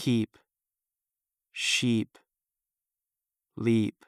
keep, sheep, leap.